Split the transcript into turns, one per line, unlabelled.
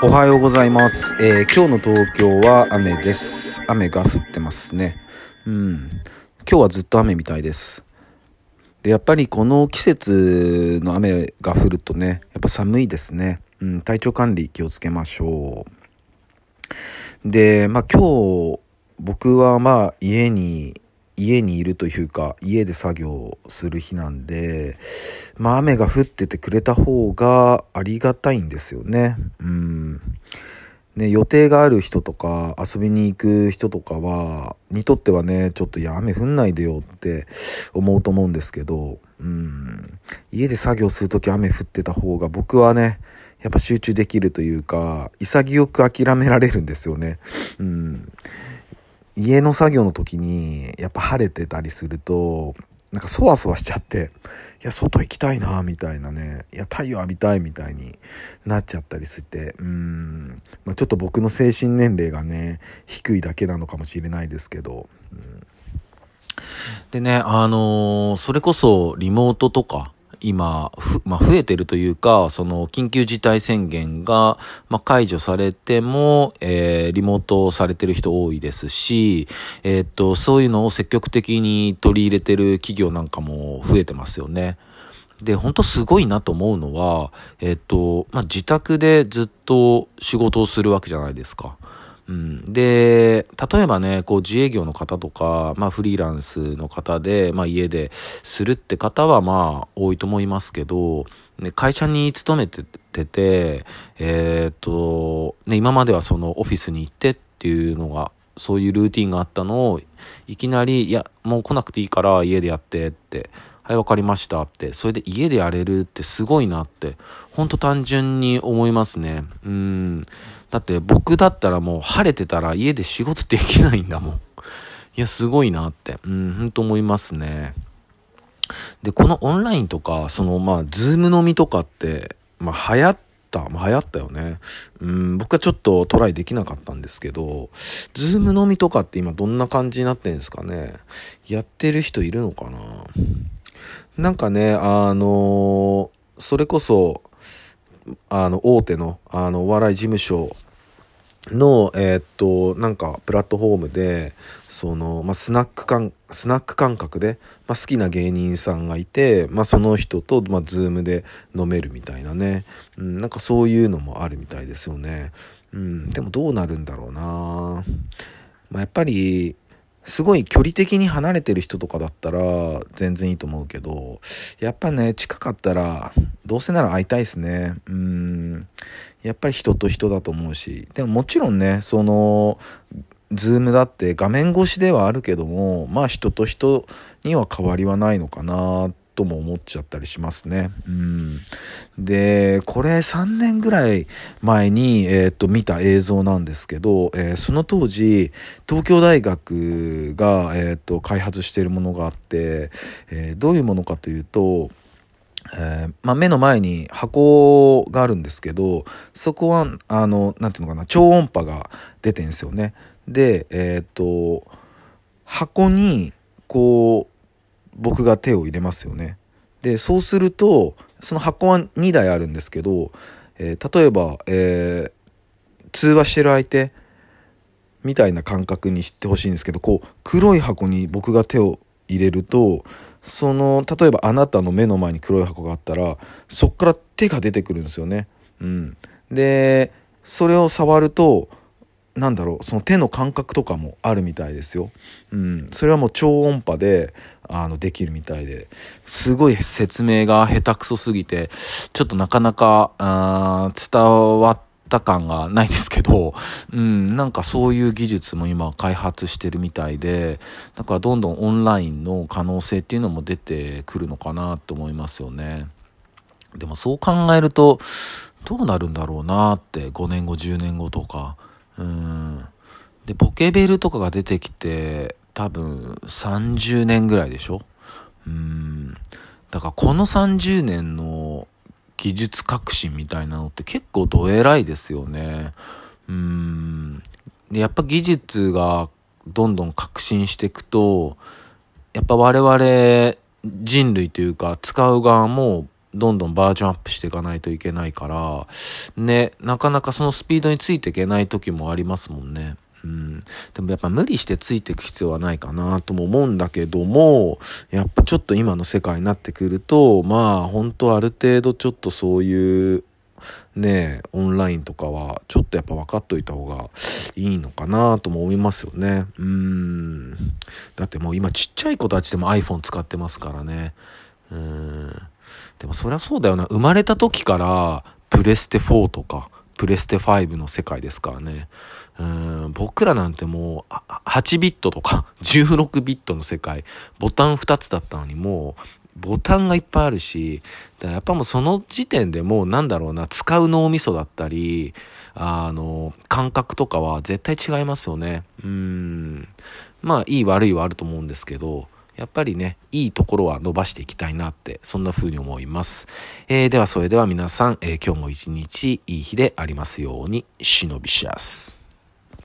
おはようございます、えー今日の東京は雨です。雨が降ってますね。うん。今日はずっと雨みたいです。で、やっぱりこの季節の雨が降るとね、やっぱ寒いですね。うん、体調管理気をつけましょう。で、まあ今日、僕はまあ家に、家にいるというか、家で作業する日なんで、まあ雨が降っててくれた方がありがたいんですよね。うん。ね、予定がある人とか遊びに行く人とかは、にとってはね、ちょっといや雨降んないでよって思うと思うんですけど、うん。家で作業するとき雨降ってた方が僕はね、やっぱ集中できるというか、潔く諦められるんですよね。うん。家の作業の時にやっぱ晴れてたりするとなんかそわそわしちゃっていや外行きたいなみたいなね。いや太陽浴びたいみたいになっちゃったりしてうん、まあ、ちょっと僕の精神年齢がね低いだけなのかもしれないですけど、うん。でねあのーそれこそリモートとか今、まあ、増えてるというか、その緊急事態宣言が、まあ、解除されても、えーリモートされてる人多いですし、えーっと、そういうのを積極的に取り入れてる企業なんかも増えてますよね。で、本当すごいなと思うのは、えーっと、まあ、自宅でずっと仕事をするわけじゃないですか。うん、で、例えばね、こう自営業の方とか、まあフリーランスの方で、まあ家でするって方はまあ多いと思いますけど、ね、会社に勤めてて、えーっと、ね、今まではそのオフィスに行ってっていうのが、そういうルーティンがあったのを、いきなり、いや、もう来なくていいから家でやってって、はい、わかりましたって、それで家でやれるってすごいなって、ほんと単純に思いますね。うん。だって僕だったらもう晴れてたら家で仕事できないんだもん。いや、すごいなって、うん、ほんと思いますね。で、このオンラインとか、その、まあ、ズーム飲みとかって、まあ、流行った、まあ、流行ったよね。うん、僕はちょっとトライできなかったんですけど、 Zoom飲みとかって今どんな感じになってんですかね。やってる人いるのかな？なんかね、あのそれこそ、あの、大手の、あの、お笑い事務所の、えーっと、なんか、プラットフォームで、その、まあ、スナック感、スナック感覚で、まあ、好きな芸人さんがいて、まあ、その人と、まあ、 Zoomで飲めるみたいなね。うん、なんかそういうのもあるみたいですよね。うん、でもどうなるんだろうなまあ、やっぱり、すごい距離的に離れてる人とかだったら全然いいと思うけど、やっぱね、近かったら、どうせなら会いたいですね。うん。やっぱり人と人だと思うし。でももちろんね、その、ズームだって画面越しではあるけども、まあ人と人には変わりはないのかなとも思っちゃったりしますね。うん。で、これ3年ぐらい前に、えっと、見た映像なんですけど、えーその当時、東京大学が、えっと、開発しているものがあって、えーどういうものかというと、えーまあ、目の前に箱があるんですけど、そこは、あの、なんていうのかな、超音波が出てんですよね。で、えーっと、箱に、こう、僕が手を入れますよね。で、そうすると、その箱は2台あるんですけど、えー例えば、えー通話してる相手みたいな感覚にしてほしいんですけど、こう、黒い箱に僕が手を入れると、その、例えばあなたの目の前に黒い箱があったら、そっから手が出てくるんですよね。うん。で、それを触ると、なんだろう、その手の感覚とかもあるみたいですよ。うん。それはもう超音波で、あの、できるみたいで、すごい説明が下手くそすぎて、ちょっとなかなか、あ伝わった感がないですけど、うん、なんかそういう技術も今開発してるみたいで、だからどんどんオンラインの可能性っていうのも出てくるのかなと思いますよね。でもそう考えると、どうなるんだろうなって、5年後、10年後とか。うん。で、ポケベルとかが出てきて、多分30年ぐらいでしょ？うん。だからこの30年の技術革新みたいなのって結構どえらいですよね。うん。で、やっぱ技術がどんどん革新していくと、やっぱ我々人類というか使う側もどんどんバージョンアップしていかないといけないから、ね、なかなかそのスピードについていけない時もありますもんね。うん、でもやっぱ無理してついていく必要はないかなとも思うんだけども、やっぱちょっと今の世界になってくると、まあ本当ある程度ちょっとそういうねオンラインとかはちょっとやっぱ分かっといた方がいいのかなとも思いますよね。うん。だってもう今ちっちゃい子たちでも iPhone 使ってますからね。うん。でもそりゃそうだよな。生まれた時からプレステ4とかプレステ5の世界ですからね。うん僕らなんてもう8ビットとか 16ビットの世界ボタン2つだったのにもうボタンがいっぱいあるしやっぱもうその時点でもうなんだろうな使う脳みそだったりあの感覚とかは絶対違いますよねうんまあいい悪いはあると思うんですけどやっぱりね、いいところは伸ばしていきたいなって、そんな風に思います。えー、ではそれでは皆さん、えー、今日も一日いい日でありますように、忍びしやす。